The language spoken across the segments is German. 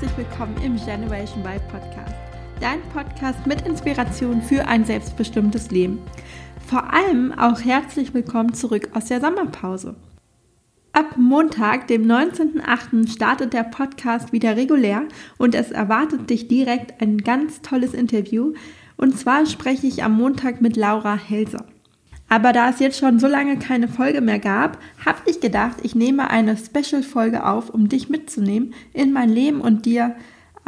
Herzlich willkommen im Generation Y Podcast. Dein Podcast mit Inspiration für ein selbstbestimmtes Leben. Vor allem auch herzlich willkommen zurück aus der Sommerpause. Ab Montag, dem 19.08., startet der Podcast wieder regulär und es erwartet dich direkt ein ganz tolles Interview. Und zwar spreche ich am Montag mit Laura Helser. Aber da es jetzt schon so lange keine Folge mehr gab, habe ich gedacht, ich nehme eine Special-Folge auf, um dich mitzunehmen in mein Leben und dir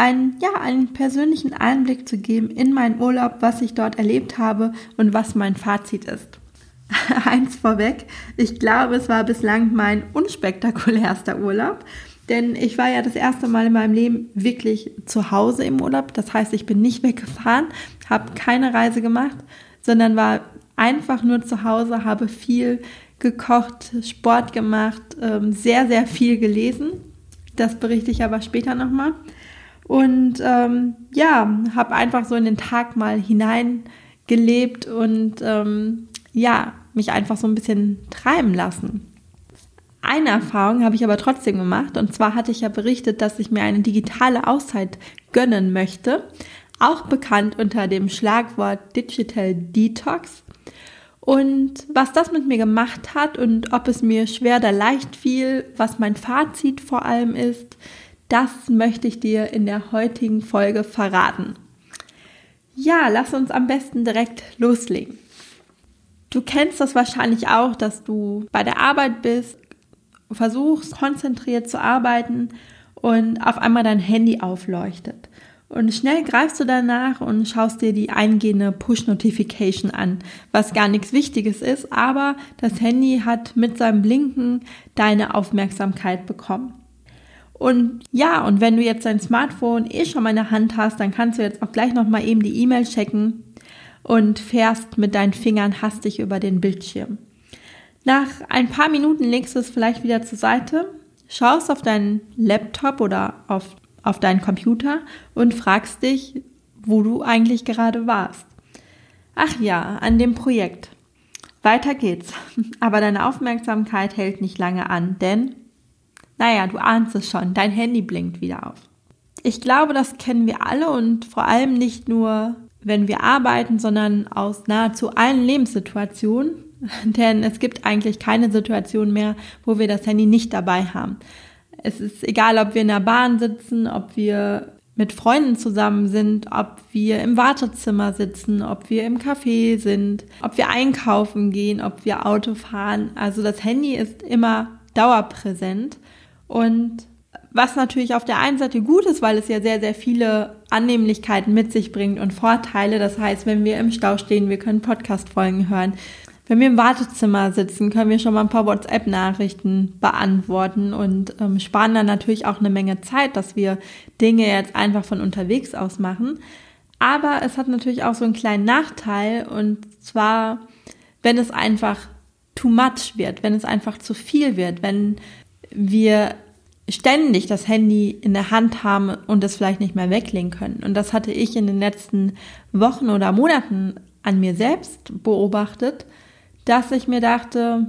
einen, ja, einen persönlichen Einblick zu geben in meinen Urlaub, was ich dort erlebt habe und was mein Fazit ist. Eins vorweg, ich glaube, es war bislang mein unspektakulärster Urlaub, denn ich war ja das erste Mal in meinem Leben wirklich zu Hause im Urlaub. Das heißt, ich bin nicht weggefahren, habe keine Reise gemacht, sondern war einfach nur zu Hause, habe viel gekocht, Sport gemacht, ähm, sehr, sehr viel gelesen. Das berichte ich aber später nochmal. Und ähm, ja, habe einfach so in den Tag mal hineingelebt und ähm, ja, mich einfach so ein bisschen treiben lassen. Eine Erfahrung habe ich aber trotzdem gemacht und zwar hatte ich ja berichtet, dass ich mir eine digitale Auszeit gönnen möchte, auch bekannt unter dem Schlagwort Digital Detox. Und was das mit mir gemacht hat und ob es mir schwer oder leicht fiel, was mein Fazit vor allem ist, das möchte ich dir in der heutigen Folge verraten. Ja, lass uns am besten direkt loslegen. Du kennst das wahrscheinlich auch, dass du bei der Arbeit bist, versuchst konzentriert zu arbeiten und auf einmal dein Handy aufleuchtet. Und schnell greifst du danach und schaust dir die eingehende Push-Notification an, was gar nichts Wichtiges ist, aber das Handy hat mit seinem Blinken deine Aufmerksamkeit bekommen. Und ja, und wenn du jetzt dein Smartphone eh schon mal in der Hand hast, dann kannst du jetzt auch gleich nochmal eben die E-Mail checken und fährst mit deinen Fingern hastig über den Bildschirm. Nach ein paar Minuten legst du es vielleicht wieder zur Seite, schaust auf deinen Laptop oder auf auf deinen Computer und fragst dich, wo du eigentlich gerade warst. Ach ja, an dem Projekt. Weiter geht's. Aber deine Aufmerksamkeit hält nicht lange an, denn, naja, du ahnst es schon, dein Handy blinkt wieder auf. Ich glaube, das kennen wir alle und vor allem nicht nur, wenn wir arbeiten, sondern aus nahezu allen Lebenssituationen. Denn es gibt eigentlich keine Situation mehr, wo wir das Handy nicht dabei haben. Es ist egal, ob wir in der Bahn sitzen, ob wir mit Freunden zusammen sind, ob wir im Wartezimmer sitzen, ob wir im Café sind, ob wir einkaufen gehen, ob wir Auto fahren. Also das Handy ist immer dauerpräsent und was natürlich auf der einen Seite gut ist, weil es ja sehr, sehr viele Annehmlichkeiten mit sich bringt und Vorteile. Das heißt, wenn wir im Stau stehen, wir können Podcast-Folgen hören. Wenn wir im Wartezimmer sitzen, können wir schon mal ein paar WhatsApp-Nachrichten beantworten und ähm, sparen dann natürlich auch eine Menge Zeit, dass wir Dinge jetzt einfach von unterwegs aus machen. Aber es hat natürlich auch so einen kleinen Nachteil und zwar, wenn es einfach too much wird, wenn es einfach zu viel wird, wenn wir ständig das Handy in der Hand haben und es vielleicht nicht mehr weglegen können. Und das hatte ich in den letzten Wochen oder Monaten an mir selbst beobachtet, dass ich mir dachte,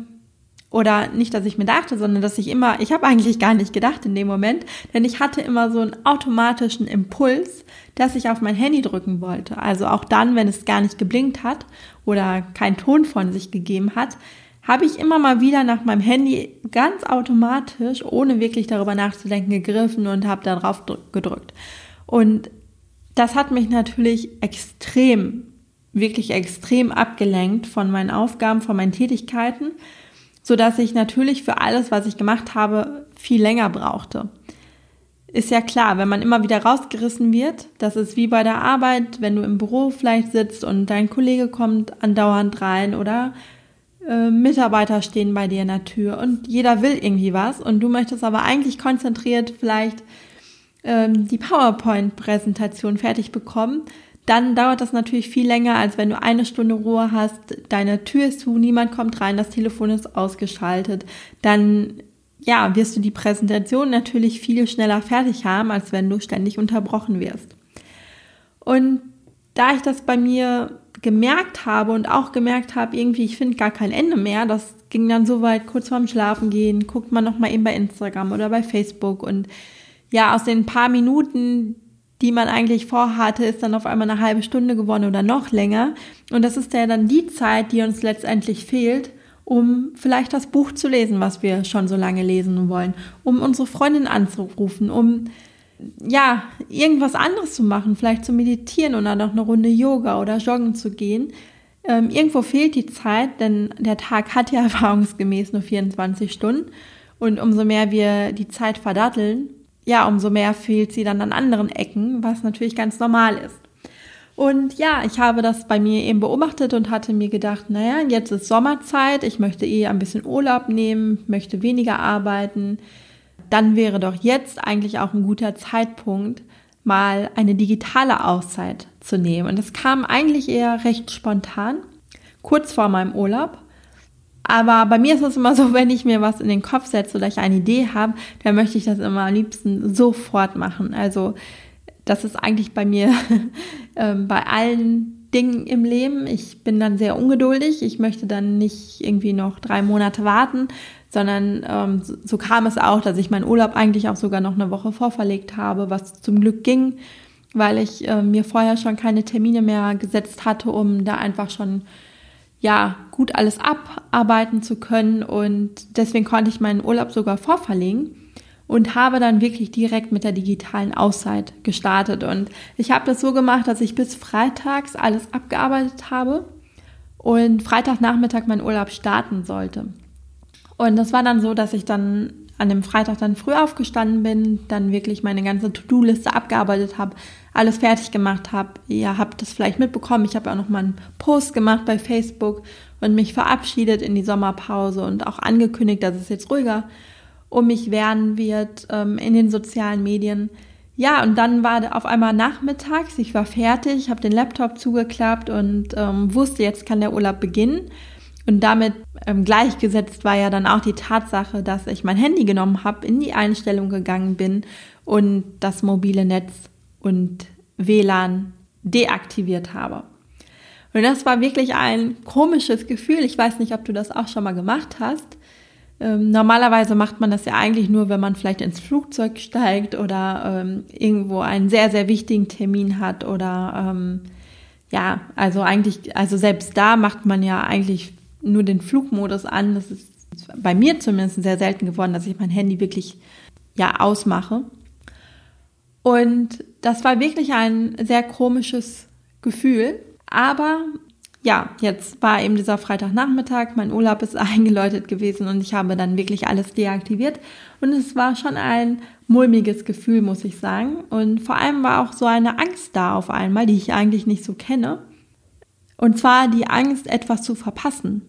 oder nicht, dass ich mir dachte, sondern dass ich immer, ich habe eigentlich gar nicht gedacht in dem Moment, denn ich hatte immer so einen automatischen Impuls, dass ich auf mein Handy drücken wollte. Also auch dann, wenn es gar nicht geblinkt hat oder keinen Ton von sich gegeben hat, habe ich immer mal wieder nach meinem Handy ganz automatisch, ohne wirklich darüber nachzudenken, gegriffen und habe da drauf gedrückt. Und das hat mich natürlich extrem wirklich extrem abgelenkt von meinen Aufgaben, von meinen Tätigkeiten, so dass ich natürlich für alles, was ich gemacht habe, viel länger brauchte. Ist ja klar, wenn man immer wieder rausgerissen wird, das ist wie bei der Arbeit, wenn du im Büro vielleicht sitzt und dein Kollege kommt andauernd rein oder äh, Mitarbeiter stehen bei dir in der Tür und jeder will irgendwie was und du möchtest aber eigentlich konzentriert vielleicht ähm, die PowerPoint-Präsentation fertig bekommen, dann dauert das natürlich viel länger, als wenn du eine Stunde Ruhe hast, deine Tür ist zu, niemand kommt rein, das Telefon ist ausgeschaltet, dann ja, wirst du die Präsentation natürlich viel schneller fertig haben, als wenn du ständig unterbrochen wirst. Und da ich das bei mir gemerkt habe und auch gemerkt habe, irgendwie, ich finde gar kein Ende mehr, das ging dann so weit, kurz vorm Schlafen gehen, guckt man nochmal eben bei Instagram oder bei Facebook. Und ja, aus den paar Minuten, die man eigentlich vorhatte, ist dann auf einmal eine halbe Stunde geworden oder noch länger. Und das ist ja dann die Zeit, die uns letztendlich fehlt, um vielleicht das Buch zu lesen, was wir schon so lange lesen wollen, um unsere Freundin anzurufen, um ja, irgendwas anderes zu machen, vielleicht zu meditieren oder noch eine Runde Yoga oder joggen zu gehen. Ähm, irgendwo fehlt die Zeit, denn der Tag hat ja erfahrungsgemäß nur 24 Stunden. Und umso mehr wir die Zeit verdatteln, ja, umso mehr fehlt sie dann an anderen Ecken, was natürlich ganz normal ist. Und ja, ich habe das bei mir eben beobachtet und hatte mir gedacht, naja, jetzt ist Sommerzeit, ich möchte eh ein bisschen Urlaub nehmen, möchte weniger arbeiten. Dann wäre doch jetzt eigentlich auch ein guter Zeitpunkt, mal eine digitale Auszeit zu nehmen. Und das kam eigentlich eher recht spontan, kurz vor meinem Urlaub. Aber bei mir ist es immer so, wenn ich mir was in den Kopf setze oder ich eine Idee habe, dann möchte ich das immer am liebsten sofort machen. Also das ist eigentlich bei mir ähm, bei allen Dingen im Leben. Ich bin dann sehr ungeduldig. Ich möchte dann nicht irgendwie noch drei Monate warten, sondern ähm, so, kam es auch, dass ich meinen Urlaub eigentlich auch sogar noch eine Woche vorverlegt habe, was zum Glück ging, weil ich äh, mir vorher schon keine Termine mehr gesetzt hatte, um da einfach schon ja gut alles abarbeiten zu können und deswegen konnte ich meinen Urlaub sogar vorverlegen und habe dann wirklich direkt mit der digitalen Auszeit gestartet. Und ich habe das so gemacht, dass ich bis freitags alles abgearbeitet habe und Freitagnachmittag meinen Urlaub starten sollte. Und das war dann so, dass ich dann an dem Freitag dann früh aufgestanden bin, dann wirklich meine ganze To-Do-Liste abgearbeitet habe, alles fertig gemacht habe. Ihr habt das vielleicht mitbekommen. Ich habe auch noch mal einen Post gemacht bei Facebook und mich verabschiedet in die Sommerpause und auch angekündigt, dass es jetzt ruhiger um mich werden wird ähm, in den sozialen Medien. Ja, und dann war auf einmal nachmittags, ich war fertig, habe den Laptop zugeklappt und ähm, wusste, jetzt kann der Urlaub beginnen. Und damit ähm, gleichgesetzt war ja dann auch die Tatsache, dass ich mein Handy genommen habe, in die Einstellung gegangen bin und das mobile Netz und WLAN deaktiviert habe. Und das war wirklich ein komisches Gefühl. Ich weiß nicht, ob du das auch schon mal gemacht hast. Ähm, normalerweise macht man das ja eigentlich nur, wenn man vielleicht ins Flugzeug steigt oder ähm, irgendwo einen sehr, sehr wichtigen Termin hat oder ähm, ja, also eigentlich, also selbst da macht man ja eigentlich nur den Flugmodus an. Das ist bei mir zumindest sehr selten geworden, dass ich mein Handy wirklich ja ausmache. Und das war wirklich ein sehr komisches Gefühl. Aber ja, jetzt war eben dieser Freitagnachmittag, mein Urlaub ist eingeläutet gewesen und ich habe dann wirklich alles deaktiviert. Und es war schon ein mulmiges Gefühl, muss ich sagen. Und vor allem war auch so eine Angst da auf einmal, die ich eigentlich nicht so kenne. Und zwar die Angst, etwas zu verpassen.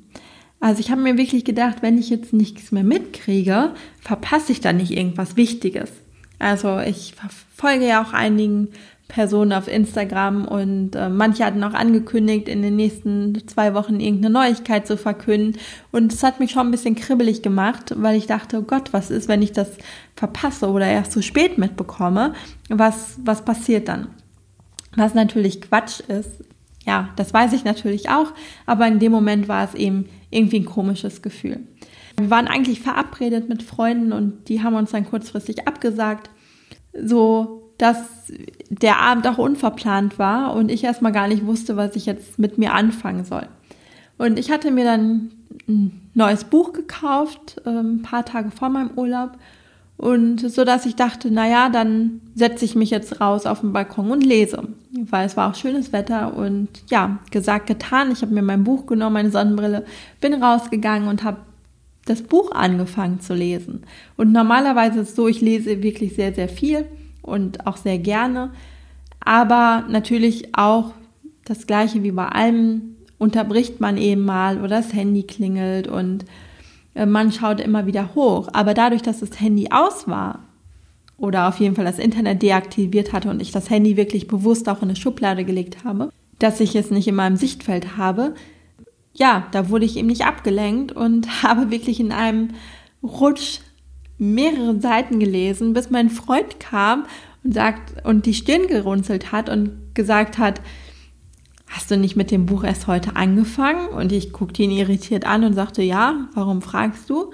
Also ich habe mir wirklich gedacht, wenn ich jetzt nichts mehr mitkriege, verpasse ich dann nicht irgendwas Wichtiges. Also ich folge ja auch einigen Personen auf Instagram und äh, manche hatten auch angekündigt, in den nächsten zwei Wochen irgendeine Neuigkeit zu verkünden. Und es hat mich schon ein bisschen kribbelig gemacht, weil ich dachte, oh Gott, was ist, wenn ich das verpasse oder erst zu spät mitbekomme? Was, was passiert dann? Was natürlich Quatsch ist. Ja, das weiß ich natürlich auch, aber in dem Moment war es eben irgendwie ein komisches Gefühl. Wir waren eigentlich verabredet mit Freunden und die haben uns dann kurzfristig abgesagt. So dass der Abend auch unverplant war und ich erstmal gar nicht wusste, was ich jetzt mit mir anfangen soll. Und ich hatte mir dann ein neues Buch gekauft, ähm, ein paar Tage vor meinem Urlaub. Und so dass ich dachte, naja, dann setze ich mich jetzt raus auf den Balkon und lese. Weil es war auch schönes Wetter und ja, gesagt, getan. Ich habe mir mein Buch genommen, meine Sonnenbrille, bin rausgegangen und habe das Buch angefangen zu lesen. Und normalerweise ist es so, ich lese wirklich sehr, sehr viel und auch sehr gerne. Aber natürlich auch das gleiche wie bei allem unterbricht man eben mal oder das Handy klingelt und man schaut immer wieder hoch. Aber dadurch, dass das Handy aus war oder auf jeden Fall das Internet deaktiviert hatte und ich das Handy wirklich bewusst auch in eine Schublade gelegt habe, dass ich es nicht in meinem Sichtfeld habe, ja, da wurde ich eben nicht abgelenkt und habe wirklich in einem Rutsch mehrere Seiten gelesen, bis mein Freund kam und sagt und die Stirn gerunzelt hat und gesagt hat, hast du nicht mit dem Buch erst heute angefangen? Und ich guckte ihn irritiert an und sagte, ja, warum fragst du?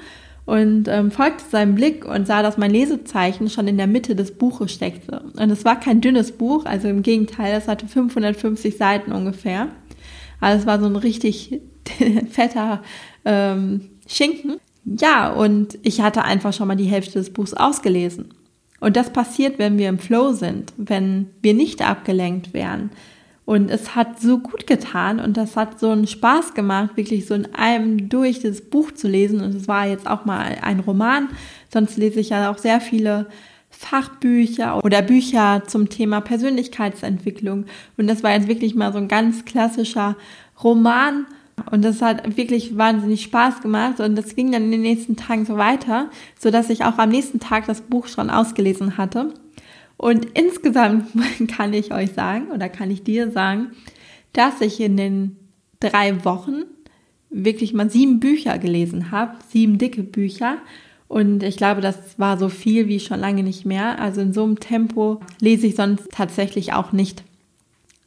und ähm, folgte seinem Blick und sah, dass mein Lesezeichen schon in der Mitte des Buches steckte. Und es war kein dünnes Buch, also im Gegenteil, es hatte 550 Seiten ungefähr. Also es war so ein richtig fetter ähm, Schinken. Ja, und ich hatte einfach schon mal die Hälfte des Buchs ausgelesen. Und das passiert, wenn wir im Flow sind, wenn wir nicht abgelenkt werden. Und es hat so gut getan und das hat so einen Spaß gemacht, wirklich so in einem durch das Buch zu lesen. Und es war jetzt auch mal ein Roman. Sonst lese ich ja auch sehr viele Fachbücher oder Bücher zum Thema Persönlichkeitsentwicklung. Und das war jetzt wirklich mal so ein ganz klassischer Roman. Und das hat wirklich wahnsinnig Spaß gemacht und das ging dann in den nächsten Tagen so weiter, so dass ich auch am nächsten Tag das Buch schon ausgelesen hatte. Und insgesamt kann ich euch sagen oder kann ich dir sagen, dass ich in den drei Wochen wirklich mal sieben Bücher gelesen habe, sieben dicke Bücher. Und ich glaube, das war so viel wie schon lange nicht mehr. Also in so einem Tempo lese ich sonst tatsächlich auch nicht.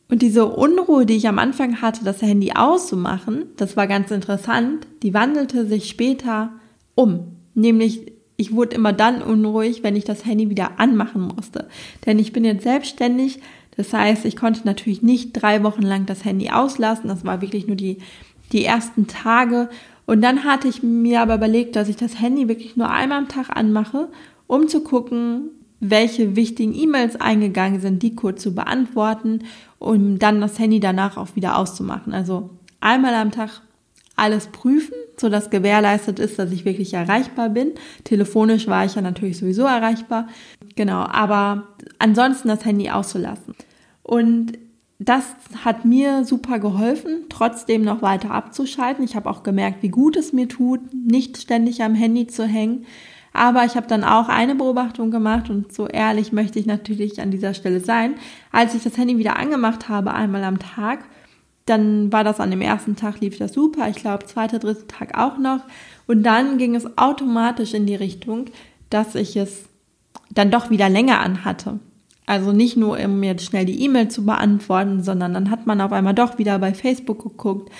Und diese Unruhe, die ich am Anfang hatte, das Handy auszumachen, das war ganz interessant, die wandelte sich später um. Nämlich, ich wurde immer dann unruhig, wenn ich das Handy wieder anmachen musste. Denn ich bin jetzt selbstständig, das heißt, ich konnte natürlich nicht drei Wochen lang das Handy auslassen. Das war wirklich nur die, die ersten Tage. Und dann hatte ich mir aber überlegt, dass ich das Handy wirklich nur einmal am Tag anmache, um zu gucken, welche wichtigen E-Mails eingegangen sind, die kurz zu beantworten und dann das Handy danach auch wieder auszumachen. Also einmal am Tag alles prüfen, so dass gewährleistet ist, dass ich wirklich erreichbar bin. Telefonisch war ich ja natürlich sowieso erreichbar. Genau, aber ansonsten das Handy auszulassen. Und das hat mir super geholfen, trotzdem noch weiter abzuschalten. Ich habe auch gemerkt, wie gut es mir tut, nicht ständig am Handy zu hängen. Aber ich habe dann auch eine Beobachtung gemacht und so ehrlich möchte ich natürlich an dieser Stelle sein. Als ich das Handy wieder angemacht habe, einmal am Tag, dann war das an dem ersten Tag lief das super. Ich glaube, zweiter, dritter Tag auch noch. Und dann ging es automatisch in die Richtung, dass ich es dann doch wieder länger anhatte. Also nicht nur, um jetzt schnell die E-Mail zu beantworten, sondern dann hat man auf einmal doch wieder bei Facebook geguckt,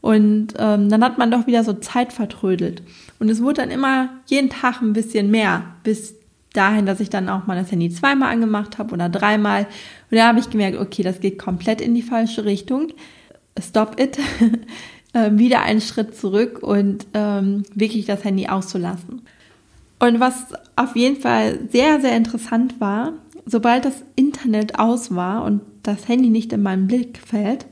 und ähm, dann hat man doch wieder so Zeit vertrödelt. Und es wurde dann immer jeden Tag ein bisschen mehr, bis dahin, dass ich dann auch mal das Handy zweimal angemacht habe oder dreimal. Und da habe ich gemerkt, okay, das geht komplett in die falsche Richtung. Stop it. ähm, wieder einen Schritt zurück und ähm, wirklich das Handy auszulassen. Und was auf jeden Fall sehr, sehr interessant war, sobald das Internet aus war und das Handy nicht in meinem Blickfeld,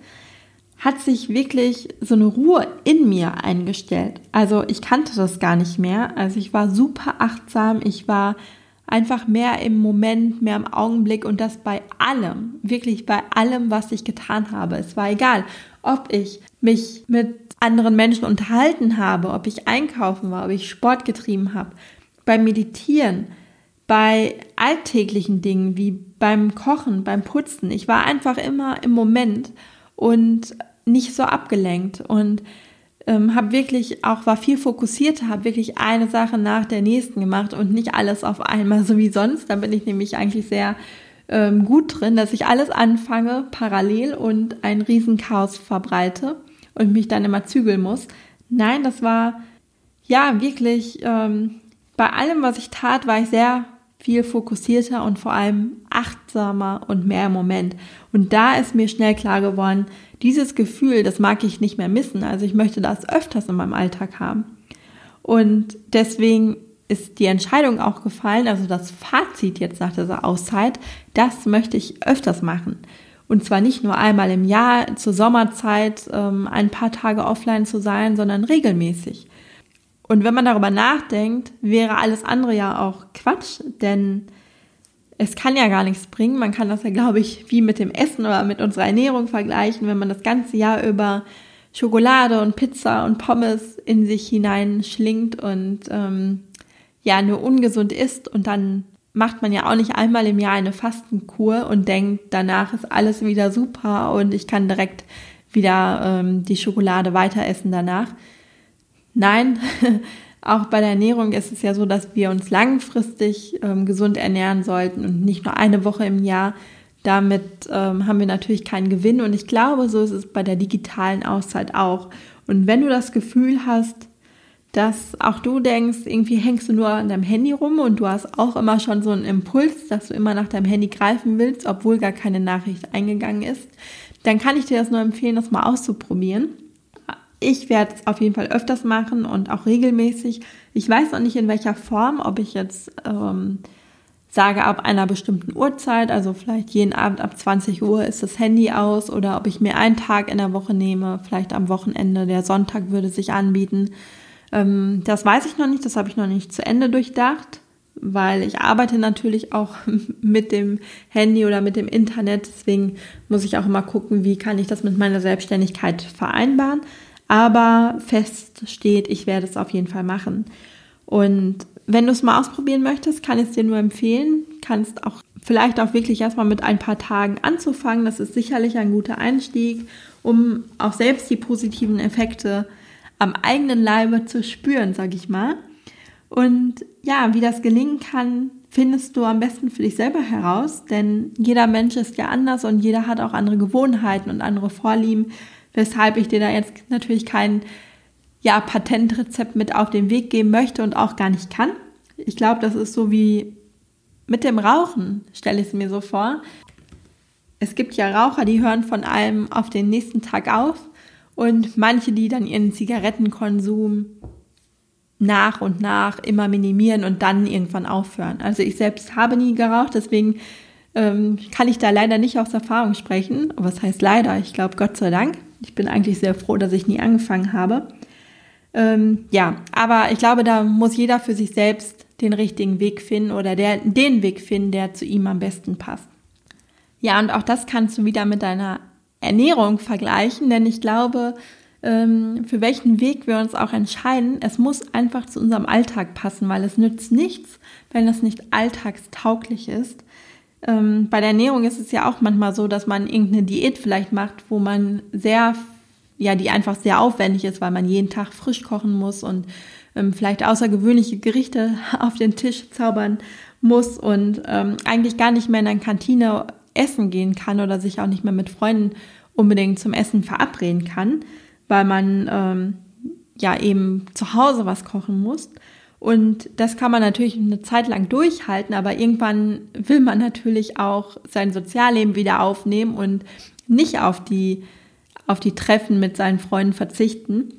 hat sich wirklich so eine Ruhe in mir eingestellt. Also ich kannte das gar nicht mehr. Also ich war super achtsam, ich war einfach mehr im Moment, mehr im Augenblick und das bei allem, wirklich bei allem, was ich getan habe. Es war egal, ob ich mich mit anderen Menschen unterhalten habe, ob ich einkaufen war, ob ich Sport getrieben habe, beim Meditieren, bei alltäglichen Dingen wie beim Kochen, beim Putzen. Ich war einfach immer im Moment und nicht so abgelenkt und ähm, habe wirklich auch war viel fokussierter, habe wirklich eine Sache nach der nächsten gemacht und nicht alles auf einmal so wie sonst. Da bin ich nämlich eigentlich sehr ähm, gut drin, dass ich alles anfange parallel und ein Riesenchaos verbreite und mich dann immer zügeln muss. Nein, das war ja wirklich ähm, bei allem, was ich tat, war ich sehr viel fokussierter und vor allem achtsamer und mehr im Moment. Und da ist mir schnell klar geworden, dieses Gefühl, das mag ich nicht mehr missen. Also ich möchte das öfters in meinem Alltag haben. Und deswegen ist die Entscheidung auch gefallen, also das Fazit jetzt nach dieser Auszeit, das möchte ich öfters machen. Und zwar nicht nur einmal im Jahr zur Sommerzeit ähm, ein paar Tage offline zu sein, sondern regelmäßig. Und wenn man darüber nachdenkt, wäre alles andere ja auch Quatsch, denn es kann ja gar nichts bringen. Man kann das ja, glaube ich, wie mit dem Essen oder mit unserer Ernährung vergleichen, wenn man das ganze Jahr über Schokolade und Pizza und Pommes in sich hineinschlingt und ähm, ja nur ungesund isst und dann macht man ja auch nicht einmal im Jahr eine Fastenkur und denkt, danach ist alles wieder super und ich kann direkt wieder ähm, die Schokolade weiter essen danach. Nein, auch bei der Ernährung ist es ja so, dass wir uns langfristig ähm, gesund ernähren sollten und nicht nur eine Woche im Jahr. Damit ähm, haben wir natürlich keinen Gewinn und ich glaube, so ist es bei der digitalen Auszeit auch. Und wenn du das Gefühl hast, dass auch du denkst, irgendwie hängst du nur an deinem Handy rum und du hast auch immer schon so einen Impuls, dass du immer nach deinem Handy greifen willst, obwohl gar keine Nachricht eingegangen ist, dann kann ich dir das nur empfehlen, das mal auszuprobieren. Ich werde es auf jeden Fall öfters machen und auch regelmäßig. Ich weiß noch nicht in welcher Form, ob ich jetzt ähm, sage ab einer bestimmten Uhrzeit, also vielleicht jeden Abend ab 20 Uhr ist das Handy aus oder ob ich mir einen Tag in der Woche nehme, vielleicht am Wochenende, der Sonntag würde sich anbieten. Ähm, das weiß ich noch nicht, das habe ich noch nicht zu Ende durchdacht, weil ich arbeite natürlich auch mit dem Handy oder mit dem Internet, deswegen muss ich auch immer gucken, wie kann ich das mit meiner Selbstständigkeit vereinbaren. Aber fest steht, ich werde es auf jeden Fall machen. Und wenn du es mal ausprobieren möchtest, kann ich es dir nur empfehlen. Kannst auch vielleicht auch wirklich erstmal mit ein paar Tagen anzufangen. Das ist sicherlich ein guter Einstieg, um auch selbst die positiven Effekte am eigenen Leibe zu spüren, sag ich mal. Und ja, wie das gelingen kann, findest du am besten für dich selber heraus, denn jeder Mensch ist ja anders und jeder hat auch andere Gewohnheiten und andere Vorlieben, weshalb ich dir da jetzt natürlich kein ja, Patentrezept mit auf den Weg geben möchte und auch gar nicht kann. Ich glaube, das ist so wie mit dem Rauchen, stelle ich es mir so vor. Es gibt ja Raucher, die hören von allem auf den nächsten Tag auf und manche, die dann ihren Zigarettenkonsum nach und nach immer minimieren und dann irgendwann aufhören. Also ich selbst habe nie geraucht, deswegen ähm, kann ich da leider nicht aus Erfahrung sprechen. Was heißt leider? Ich glaube, Gott sei Dank. Ich bin eigentlich sehr froh, dass ich nie angefangen habe. Ähm, ja, aber ich glaube, da muss jeder für sich selbst den richtigen Weg finden oder der, den Weg finden, der zu ihm am besten passt. Ja, und auch das kannst du wieder mit deiner Ernährung vergleichen, denn ich glaube, ähm, für welchen Weg wir uns auch entscheiden, es muss einfach zu unserem Alltag passen, weil es nützt nichts, wenn das nicht alltagstauglich ist. Ähm, bei der Ernährung ist es ja auch manchmal so, dass man irgendeine Diät vielleicht macht, wo man sehr ja, die einfach sehr aufwendig ist, weil man jeden Tag frisch kochen muss und ähm, vielleicht außergewöhnliche Gerichte auf den Tisch zaubern muss und ähm, eigentlich gar nicht mehr in eine Kantine essen gehen kann oder sich auch nicht mehr mit Freunden unbedingt zum Essen verabreden kann, weil man ähm, ja eben zu Hause was kochen muss. Und das kann man natürlich eine Zeit lang durchhalten, aber irgendwann will man natürlich auch sein Sozialleben wieder aufnehmen und nicht auf die auf die Treffen mit seinen Freunden verzichten.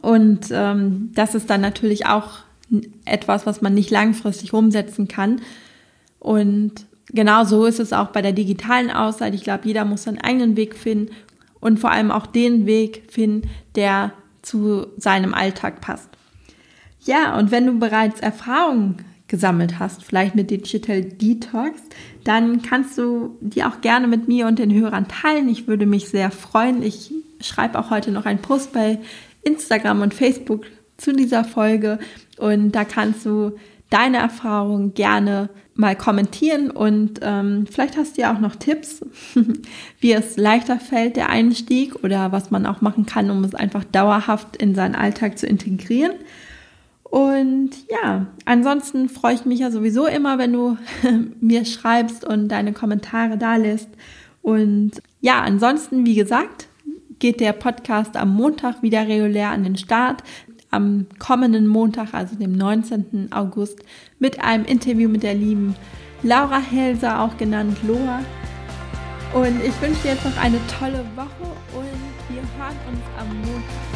Und ähm, das ist dann natürlich auch etwas, was man nicht langfristig umsetzen kann. Und genau so ist es auch bei der digitalen Auszeit. Ich glaube, jeder muss seinen eigenen Weg finden und vor allem auch den Weg finden, der zu seinem Alltag passt. Ja, und wenn du bereits Erfahrungen gesammelt hast, vielleicht mit Digital Detox, dann kannst du die auch gerne mit mir und den Hörern teilen. Ich würde mich sehr freuen. Ich schreibe auch heute noch einen Post bei Instagram und Facebook zu dieser Folge und da kannst du deine Erfahrungen gerne mal kommentieren und ähm, vielleicht hast du ja auch noch Tipps, wie es leichter fällt, der Einstieg oder was man auch machen kann, um es einfach dauerhaft in seinen Alltag zu integrieren. Und ja, ansonsten freue ich mich ja sowieso immer, wenn du mir schreibst und deine Kommentare da lässt. Und ja, ansonsten, wie gesagt, geht der Podcast am Montag wieder regulär an den Start. Am kommenden Montag, also dem 19. August, mit einem Interview mit der lieben Laura Helser, auch genannt Loa. Und ich wünsche dir jetzt noch eine tolle Woche und wir hören uns am Montag.